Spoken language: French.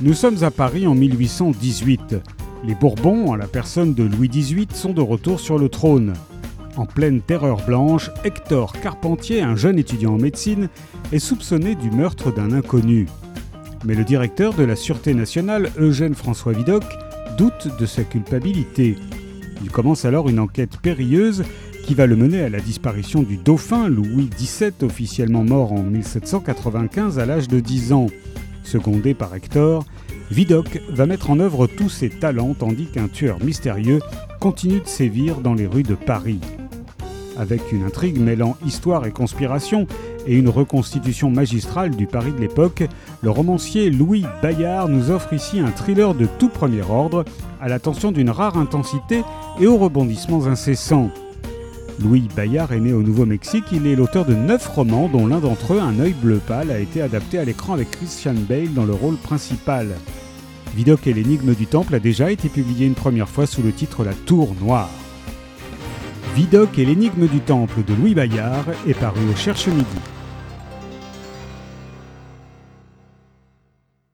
Nous sommes à Paris en 1818. Les Bourbons, en la personne de Louis XVIII, sont de retour sur le trône. En pleine terreur blanche, Hector Carpentier, un jeune étudiant en médecine, est soupçonné du meurtre d'un inconnu. Mais le directeur de la Sûreté nationale, Eugène François Vidocq, doute de sa culpabilité. Il commence alors une enquête périlleuse qui va le mener à la disparition du dauphin Louis XVII, officiellement mort en 1795 à l'âge de 10 ans. Secondé par Hector, Vidocq va mettre en œuvre tous ses talents tandis qu'un tueur mystérieux continue de sévir dans les rues de Paris. Avec une intrigue mêlant histoire et conspiration et une reconstitution magistrale du Paris de l'époque, le romancier Louis Bayard nous offre ici un thriller de tout premier ordre, à l'attention d'une rare intensité et aux rebondissements incessants. Louis Bayard est né au Nouveau-Mexique, il est l'auteur de neuf romans dont l'un d'entre eux, Un œil bleu pâle, a été adapté à l'écran avec Christian Bale dans le rôle principal. Vidocq et l'énigme du temple a déjà été publié une première fois sous le titre La Tour Noire. Vidocq et l'énigme du temple de Louis Bayard est paru au Cherche Midi.